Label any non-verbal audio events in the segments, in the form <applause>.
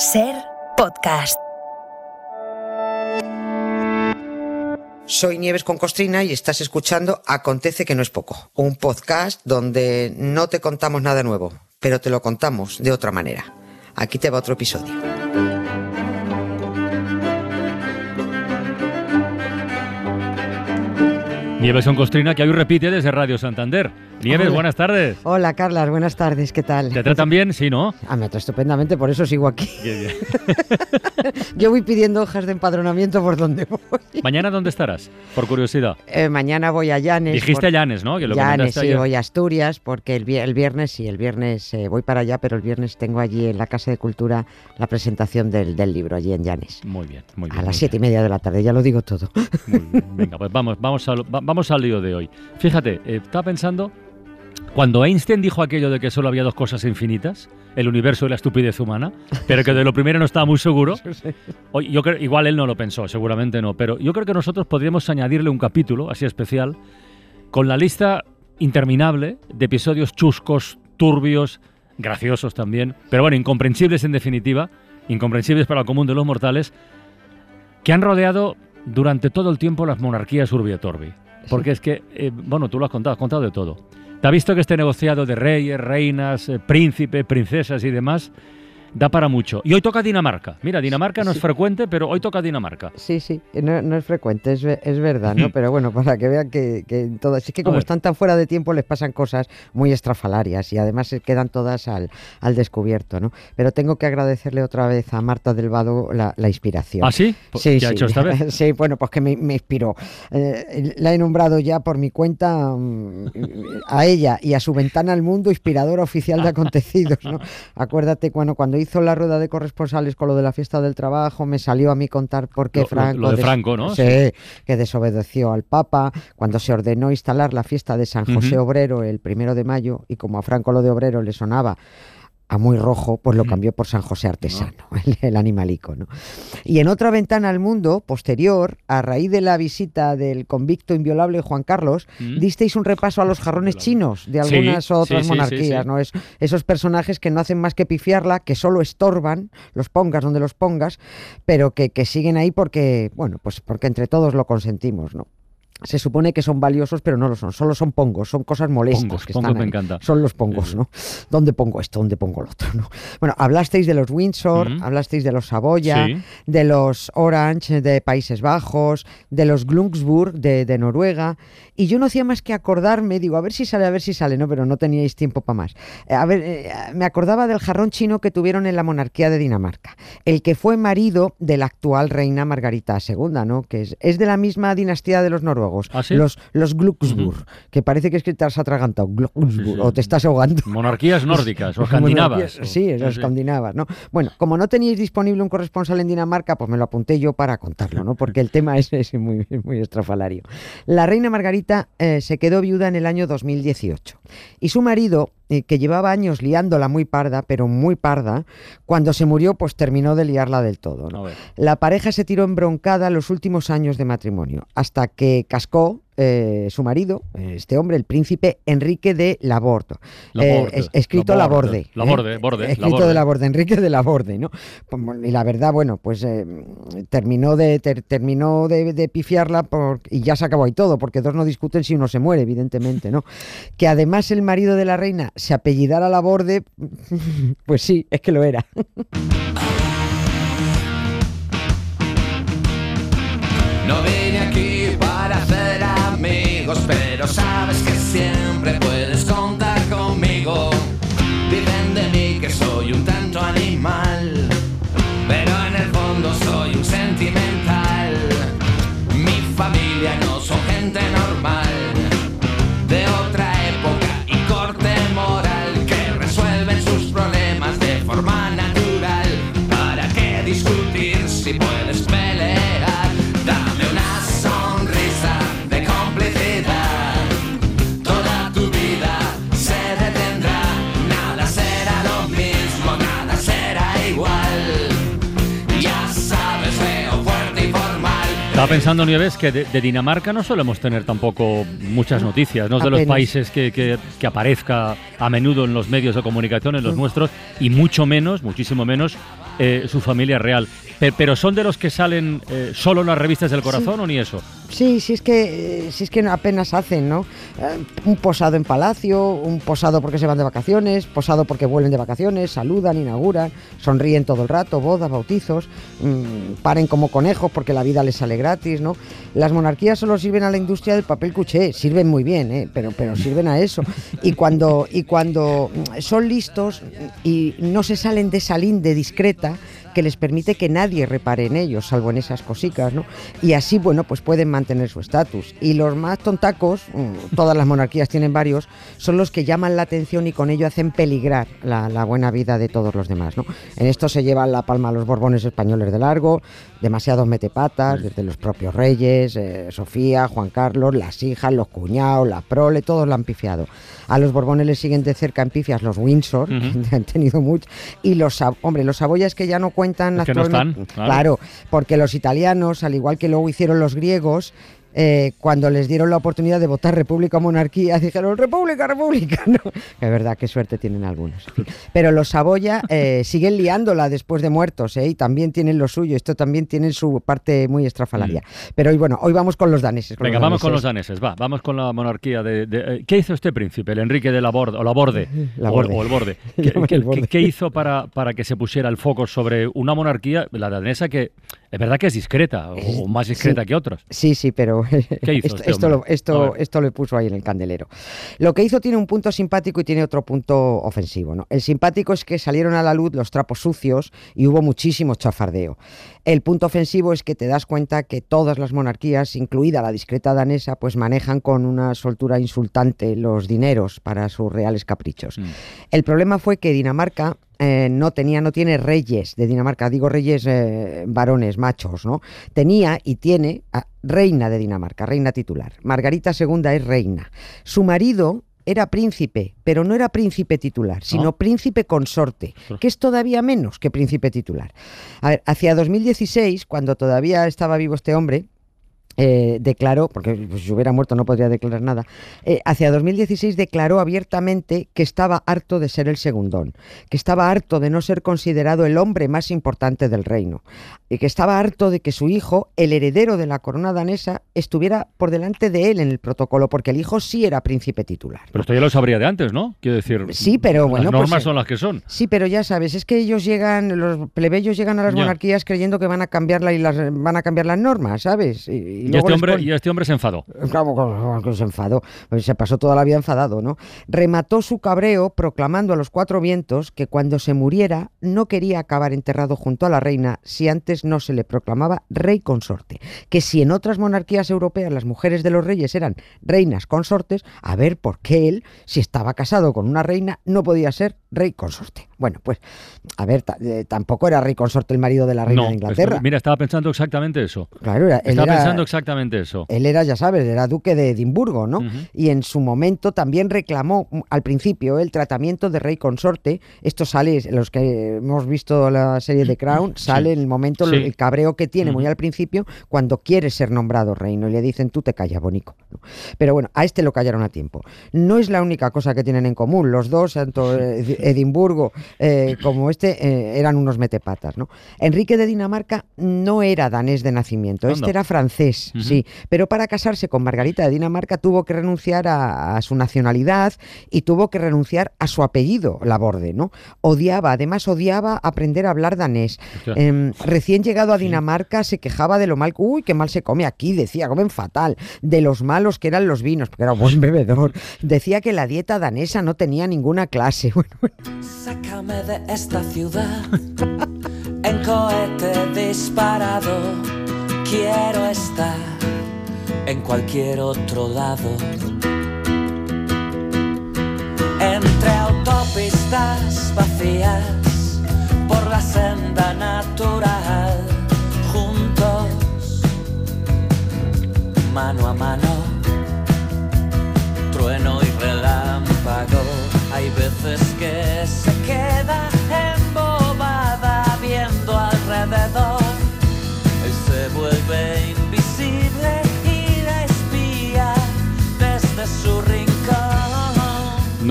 Ser podcast. Soy Nieves con Costrina y estás escuchando Acontece que no es poco, un podcast donde no te contamos nada nuevo, pero te lo contamos de otra manera. Aquí te va otro episodio. Nieves con Costrina, que hoy repite desde Radio Santander. Nieves, Hola. buenas tardes. Hola, Carlas, buenas tardes, ¿qué tal? ¿Te tratan bien? Sí, ¿no? Ah, me trata estupendamente, por eso sigo aquí. Bien, bien. <laughs> Yo voy pidiendo hojas de empadronamiento por donde voy. ¿Mañana dónde estarás? Por curiosidad. Eh, mañana voy a Llanes. Dijiste por- Llanes, ¿no? Que lo Llanes, sí, ayer. voy a Asturias, porque el, vi- el viernes, sí, el viernes eh, voy para allá, pero el viernes tengo allí en la Casa de Cultura la presentación del, del libro, allí en Llanes. Muy bien, muy bien. A las siete y media de la tarde, ya lo digo todo. Muy bien. Venga, pues vamos, vamos, va- vamos al lío de hoy. Fíjate, eh, estaba pensando, cuando Einstein dijo aquello de que solo había dos cosas infinitas, el universo y la estupidez humana, <laughs> pero que de lo primero no estaba muy seguro, yo creo, igual él no lo pensó, seguramente no, pero yo creo que nosotros podríamos añadirle un capítulo así especial con la lista interminable de episodios chuscos, turbios, graciosos también, pero bueno, incomprensibles en definitiva, incomprensibles para el común de los mortales, que han rodeado durante todo el tiempo las monarquías urbi et orbi. Porque es que, eh, bueno, tú lo has contado, has contado de todo. Te ha visto que este negociado de reyes, reinas, eh, príncipes, princesas y demás da para mucho. Y hoy toca Dinamarca. Mira, Dinamarca no es sí. frecuente, pero hoy toca Dinamarca. Sí, sí, no, no es frecuente, es, es verdad, ¿no? <laughs> Pero bueno, para que vean que, que todas, es que como están tan fuera de tiempo les pasan cosas muy estrafalarias y además se quedan todas al, al descubierto, ¿no? Pero tengo que agradecerle otra vez a Marta del Vado la, la inspiración. ¿Ah, sí? Pues, Sí, ¿Qué ha sí. hecho esta vez? <laughs> Sí, bueno, pues que me, me inspiró. Eh, la he nombrado ya por mi cuenta mm, a ella y a su ventana al mundo inspiradora oficial de <laughs> acontecidos, ¿no? Acuérdate cuando, cuando hizo la rueda de corresponsales con lo de la fiesta del trabajo, me salió a mí contar por qué Lo- Franco... lo de Franco, ¿no? Sí, que desobedeció al Papa cuando se ordenó instalar la fiesta de San José. Obrero el primero de mayo y como a Franco lo de Obrero le sonaba a muy rojo, pues lo Ujú. cambió por San José Artesano, <laughs> el, el animalico, ¿no? Y en otra ventana al mundo, posterior, a raíz de la visita del convicto inviolable Juan Carlos, ¿Mm? disteis un repaso a los <laughs> jarrones chinos de algunas sí, otras sí, monarquías, sí. ¿no? Es, esos personajes que no hacen más que pifiarla, que solo estorban, los pongas donde los pongas, pero que, que siguen ahí porque, bueno, pues porque entre todos lo consentimos, ¿no? Se supone que son valiosos, pero no lo son. Solo son pongos, son cosas molestas Pongos, que pongos están me encanta. Son los pongos. ¿no? ¿Dónde pongo esto? ¿Dónde pongo lo otro? ¿no? Bueno, hablasteis de los Windsor, hablasteis de los Saboya, Sí. de los Orange de Países Bajos, de los Glungsburg de, de Noruega, y yo no hacía más que acordarme, digo, a ver si sale, a ver si sale, no, pero no teníais tiempo para más. Eh, A ver, eh, me acordaba del jarrón chino que tuvieron en la monarquía de Dinamarca, el que fue marido de la actual reina Margarita II, ¿no? Que es, es de la misma dinastía de los noruegos, ¿Ah, sí? los, los Glungsburg, que parece que es que te has atragantado, Sí, sí. o te estás ahogando. Monarquías nórdicas o <laughs> escandinavas. Sí, los escandinavas, ¿no? Bueno, como no teníais disponible un corresponsal en Dinamarca, pues me lo apunté yo para contarlo, ¿no? Porque el <laughs> tema es, es muy, muy estrafalario. La reina Margarita eh, se quedó viuda en el año 2018 y su marido, eh, que llevaba años liándola muy parda, pero muy parda, cuando se murió, pues terminó de liarla del todo. La pareja se tiró embroncada los últimos años de matrimonio, hasta que cascó eh, su marido, eh, este hombre, el príncipe Enrique de Laborde. Laborde, Eh, es- escrito Laborde, Laborde. Laborde, ¿eh? borde, Escrito Laborde. de Laborde, Enrique de Laborde, ¿no? Pues, Y la verdad, bueno, pues eh, terminó de ter- terminó de, de pifiarla por- y ya se acabó ahí todo, porque dos no discuten si uno se muere, evidentemente, ¿no? <laughs> Que además el marido de la reina se apellidara Laborde, <laughs> pues sí, es que lo era. <laughs> No vine aquí para hacer pero sabes que siempre pensando, Nieves, que de, de Dinamarca no solemos tener tampoco muchas noticias. No es de los países que, que- que aparezca a menudo en los medios de comunicación, en los nuestros, y mucho menos, muchísimo menos, eh, su familia real. Pe- Pero son de los que salen eh, solo en las revistas del corazón o ni eso. Sí, sí es que sí es que apenas hacen, ¿no? Eh, un posado en palacio, un posado porque se van de vacaciones, posado porque vuelven de vacaciones, saludan, inauguran, sonríen todo el rato, bodas, bautizos, mm, paren como conejos porque la vida les sale gratis, ¿no? Las monarquías solo sirven a la industria del papel cuché, sirven muy bien, ¿eh? pero pero sirven a eso. Y cuando y cuando mm, son listos y no se salen de esa linde discreta que les permite que nadie repare en ellos, salvo en esas cositas, ¿no? Y así, bueno, pues pueden mantener su estatus. Y los más tontacos, mm, todas las monarquías tienen varios, son los que llaman la atención y con ello hacen peligrar la, la buena vida de todos los demás, ¿no? En esto se llevan la palma los borbones españoles de largo, demasiados metepatas, desde los propios reyes, eh, Sofía, Juan Carlos, las hijas, los cuñados, la prole, todos la han pifiado. A los borbones les siguen de cerca en pifias los Windsor, que han tenido mucho, y los, hombre, los Saboyas que ya no cuentan Es que no actualmente- están, claro. claro, porque los italianos, al igual que luego hicieron los griegos, eh, cuando les dieron la oportunidad de votar república o monarquía, <laughs> dijeron república, república. <laughs> No, es verdad, qué suerte tienen algunos. Pero los Saboya eh, siguen liándola después de muertos, ¿eh? y también tienen lo suyo. Esto también tiene su parte muy estrafalaria. Pero hoy, bueno, hoy vamos con los daneses. con Mm. Venga, los vamos con los daneses. va, vamos con la monarquía de... de- ¿Qué hizo este príncipe, el Enrique de la Borde, o la Borde, <laughs> La o- Borde. O, el Borde? ¿Qué, el Borde. qué hizo para, para que se pusiera el foco sobre una monarquía, la danesa, que es verdad que es discreta, o, más discreta sí. que otras? Sí, sí, pero <laughs> ¿Qué hizo <laughs> esto, este esto, hombre? lo, esto, esto lo puso ahí en el candelero. Lo que hizo tiene un punto simpático y tiene otro punto ofensivo. ¿no? El simpático es que salieron a la luz los trapos sucios y hubo muchísimo chafardeo. El punto ofensivo es que te das cuenta que todas las monarquías, incluida la discreta danesa, pues manejan con una soltura insultante los dineros para sus reales caprichos. Mm. El problema fue que Dinamarca eh, no tenía, no tiene reyes de Dinamarca, digo reyes eh, varones, machos, ¿no? Tenía y tiene a reina de Dinamarca, reina titular. Margarita II es reina. Su marido era príncipe, pero no era príncipe titular, sino Ah. príncipe consorte, que es todavía menos que príncipe titular. A ver, hacia 2016, cuando todavía estaba vivo este hombre, eh, declaró, porque pues, si hubiera muerto no podría declarar nada, eh, hacia 2016 declaró abiertamente que estaba harto de ser el segundón, que estaba harto de no ser considerado el hombre más importante del reino, y que estaba harto de que su hijo, el heredero de la corona danesa, estuviera por delante de él en el protocolo, porque el hijo sí era príncipe titular. Pero esto ya lo sabría de antes, ¿no? Quiero decir, Sí, pero bueno, las pues, normas eh, son las que son. Sí, pero ya sabes, es que ellos llegan, los plebeyos llegan a las Ya. monarquías creyendo que van a cambiarla y las van a cambiar las normas, ¿sabes? Y, y Y, este hombre, y este hombre se enfadó. Que se enfadó. Pues Se pasó toda la vida enfadado, ¿no? Remató su cabreo proclamando a los cuatro vientos que cuando se muriera no quería acabar enterrado junto a la reina si antes no se le proclamaba rey consorte. Que si en otras monarquías europeas las mujeres de los reyes eran reinas consortes, a ver por qué él, si estaba casado con una reina, no podía ser rey consorte. Bueno, pues, a ver, eh, tampoco era rey consorte el marido de la reina no, de Inglaterra. mira, estaba pensando exactamente eso. claro, era, Estaba era- pensando exactamente eso. él era, ya sabes, era duque de Edimburgo, ¿no? Y en su momento también reclamó mm, al principio el tratamiento de rey consorte. Esto sale, los que hemos visto la serie de Crown, sale en el momento Sí. el cabreo que tiene muy al principio cuando quiere ser nombrado reino y le dicen tú te callas, bonico. Pero bueno, a este lo callaron a tiempo. No es la única cosa que tienen en común. Los dos, tanto eh, Edimburgo eh, como este, eh, eran unos metepatas, ¿no? Enrique de Dinamarca no era danés de nacimiento, este era francés, sí, pero para casarse con Margarita de Dinamarca tuvo que renunciar a, a su nacionalidad y tuvo que renunciar a su apellido, Laborde, ¿no? Odiaba, además odiaba aprender a hablar danés. Em, recién llegado a Dinamarca se quejaba de lo mal, uy, qué mal se come aquí, decía, comen fatal, de los malos que eran los vinos, porque era un buen <laughs> bebedor. Decía que la dieta danesa no tenía ninguna clase. <laughs> Bueno, bueno, De esta ciudad <laughs> en cohete disparado. Quiero estar en cualquier otro lado. Entre autopistas vacías por la senda natural, juntos, mano a mano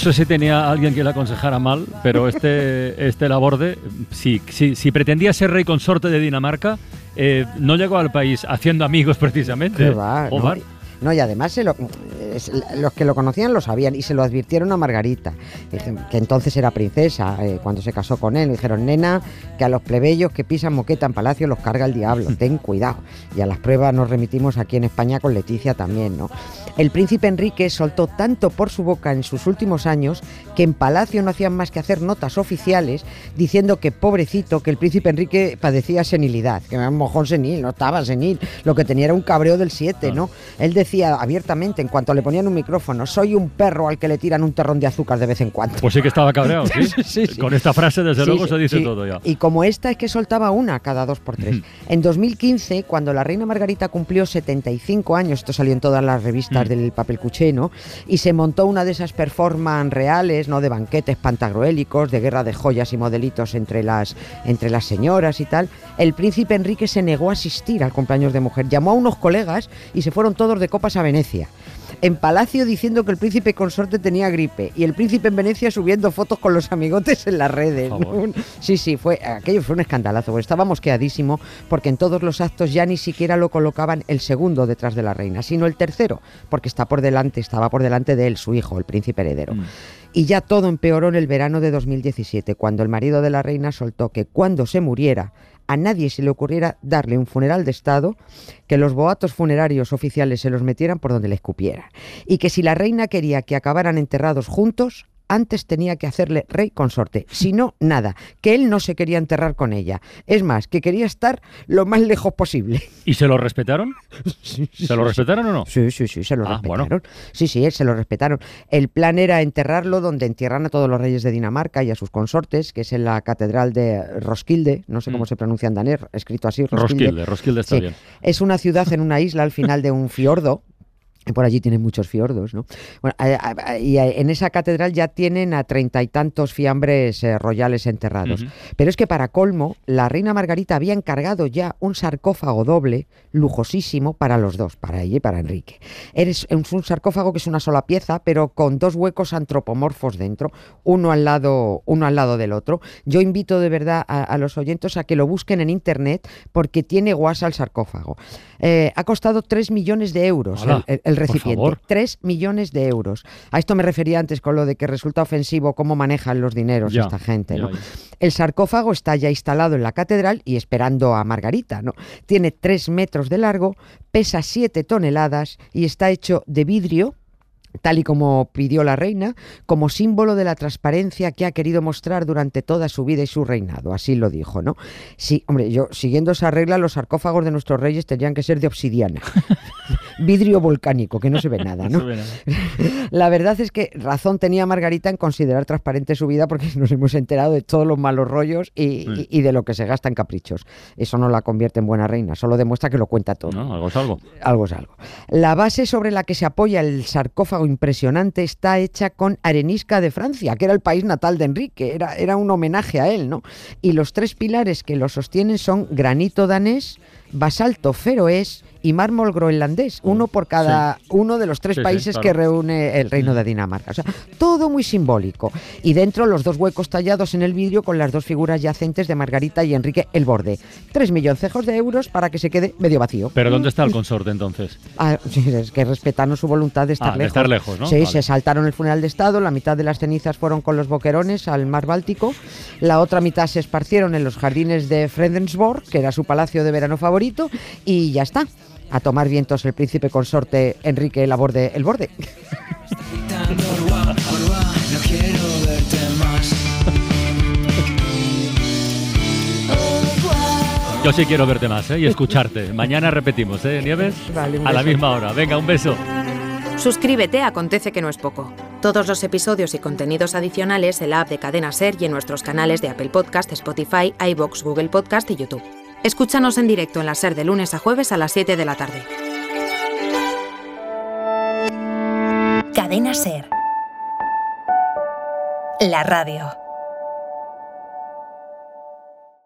sé si tenía alguien que le aconsejara mal, pero este, <laughs> este Laborde, si, si, si pretendía ser rey consorte de Dinamarca, eh, no llegó al país haciendo amigos precisamente. Qué va, ¿no? No, y además se lo- es- los que lo conocían lo sabían y se lo advirtieron a Margarita, que entonces era princesa eh, cuando se casó con él. Dijeron, nena, que a los plebeyos que pisan moqueta en palacio los carga el diablo, <laughs> ten cuidado. Y a las pruebas nos remitimos aquí en España con Leticia también, ¿no? El príncipe Enrique soltó tanto por su boca en sus últimos años que en palacio no hacían más que hacer notas oficiales diciendo que pobrecito, que el príncipe Enrique padecía senilidad, que era un mojón senil, no estaba senil, lo que tenía era un cabreo del 7, ¿no? Él decía abiertamente, en cuanto le ponían un micrófono, soy un perro al que le tiran un terrón de azúcar de vez en cuando. Pues sí que estaba cabreado, <laughs> ¿sí? Sí, sí. Con esta frase, desde luego, se dice todo ya. Y como esta es que soltaba una cada dos por tres. En 2015, cuando la reina Margarita cumplió 75 años, esto salió en todas las revistas Mm. del papel cuché, ¿no? Y se montó una de esas performances reales, ¿no? De banquetes pantagruélicos, de guerra de joyas y modelitos entre las, entre las señoras y tal. El príncipe Enrique se negó a asistir al cumpleaños de mujer. Llamó a unos colegas y se fueron todos de copas a Venecia. En Palacio diciendo que el príncipe consorte tenía gripe y el príncipe en Venecia subiendo fotos con los amigotes en las redes. Sí, sí, fue, aquello fue un escandalazo. Estaba mosqueadísimo porque en todos los actos ya ni siquiera lo colocaban el segundo detrás de la reina, sino el tercero, porque está por delante, estaba por delante de él, su hijo, el príncipe heredero. Mm. Y ya todo empeoró en el verano de 2017, cuando el marido de la reina soltó que cuando se muriera a nadie se le ocurriera darle un funeral de Estado, que los boatos funerarios oficiales se los metieran por donde le escupieran. Y que si la reina quería que acabaran enterrados juntos, antes tenía que hacerle rey consorte. Si no, nada. Que él no se quería enterrar con ella. Es más, que quería estar lo más lejos posible. ¿Y se lo respetaron? <laughs> ¿Se lo respetaron o no? Sí, sí, sí, se lo Ah, respetaron. bueno. Sí, sí, se lo respetaron. El plan era enterrarlo donde entierran a todos los reyes de Dinamarca y a sus consortes, que es en la catedral de Roskilde, no sé cómo Mm. se pronuncia en danés, escrito así, Roskilde. Roskilde, Roskilde está Sí. bien. Es una ciudad en una isla al final de un fiordo. Por allí tienen muchos fiordos, ¿no? Bueno, a- a- y a- en esa catedral ya tienen a treinta y tantos fiambres eh, royales enterrados. Pero es que para colmo, la reina Margarita había encargado ya un sarcófago doble, lujosísimo, para los dos, para ella y para Enrique. Es un sarcófago que es una sola pieza, pero con dos huecos antropomorfos dentro, uno al lado, uno al lado del otro. Yo invito de verdad a, los oyentes a que lo busquen en internet porque tiene guasa el sarcófago. Eh, ha costado 3 millones de euros Hola, el, el- el recipiente. 3 millones de euros. A esto me refería antes con lo de que resulta ofensivo cómo manejan los dineros Ya, esta gente. ¿no? ya. El sarcófago está ya instalado en la catedral y esperando a Margarita. ¿no? Tiene 3 metros de largo, pesa 7 toneladas y está hecho de vidrio tal y como pidió la reina, como símbolo de la transparencia que ha querido mostrar durante toda su vida y su reinado. Así lo dijo, ¿no? Sí, hombre, yo, siguiendo esa regla, los sarcófagos de nuestros reyes tendrían que ser de obsidiana. <laughs> Vidrio volcánico, que no se ve nada, ¿no? <laughs> No se ve nada. <laughs> La verdad es que razón tenía Margarita en considerar transparente su vida porque nos hemos enterado de todos los malos rollos y, Sí. y- y de lo que se gasta en caprichos. Eso no la convierte en buena reina, solo demuestra que lo cuenta todo. No, algo es algo. Algo es algo. La base sobre la que se apoya el sarcófago impresionante está hecha con arenisca de Francia, que era el país natal de Enrique, era, era un homenaje a él, ¿no? Y los tres pilares que lo sostienen son granito danés, basalto feroés y mármol groenlandés, uno por cada uno de los tres Sí, sí, países claro. que reúne el reino de Dinamarca. O sea, todo muy simbólico. Y dentro los dos huecos tallados en el vidrio con las dos figuras yacentes de Margarita y Enrique el borde. Tres milloncejos de euros para que se quede medio vacío. Pero ¿dónde está el consorte entonces? Ah, es que respetaron su voluntad de estar Ah, de lejos. estar lejos, ¿no? Sí, Vale. se saltaron el funeral de Estado, la mitad de las cenizas fueron con los boquerones al mar Báltico, la otra mitad se esparcieron en los jardines de Fredensborg, que era su palacio de verano favorito, y ya está. A tomar vientos el príncipe consorte Enrique el Aborde el Borde. <laughs> Yo sí quiero verte más ¿eh? y escucharte. Mañana repetimos, ¿eh, Nieves? Vale, a la misma hora. Venga, un beso. Suscríbete Acontece que no es poco. Todos los episodios y contenidos adicionales en la app de Cadena Ser y en nuestros canales de Apple Podcast, Spotify, iBox, Google Podcast y YouTube. Escúchanos en directo en la Ser de lunes a jueves a las 7 de la tarde. Cadena Ser. La radio.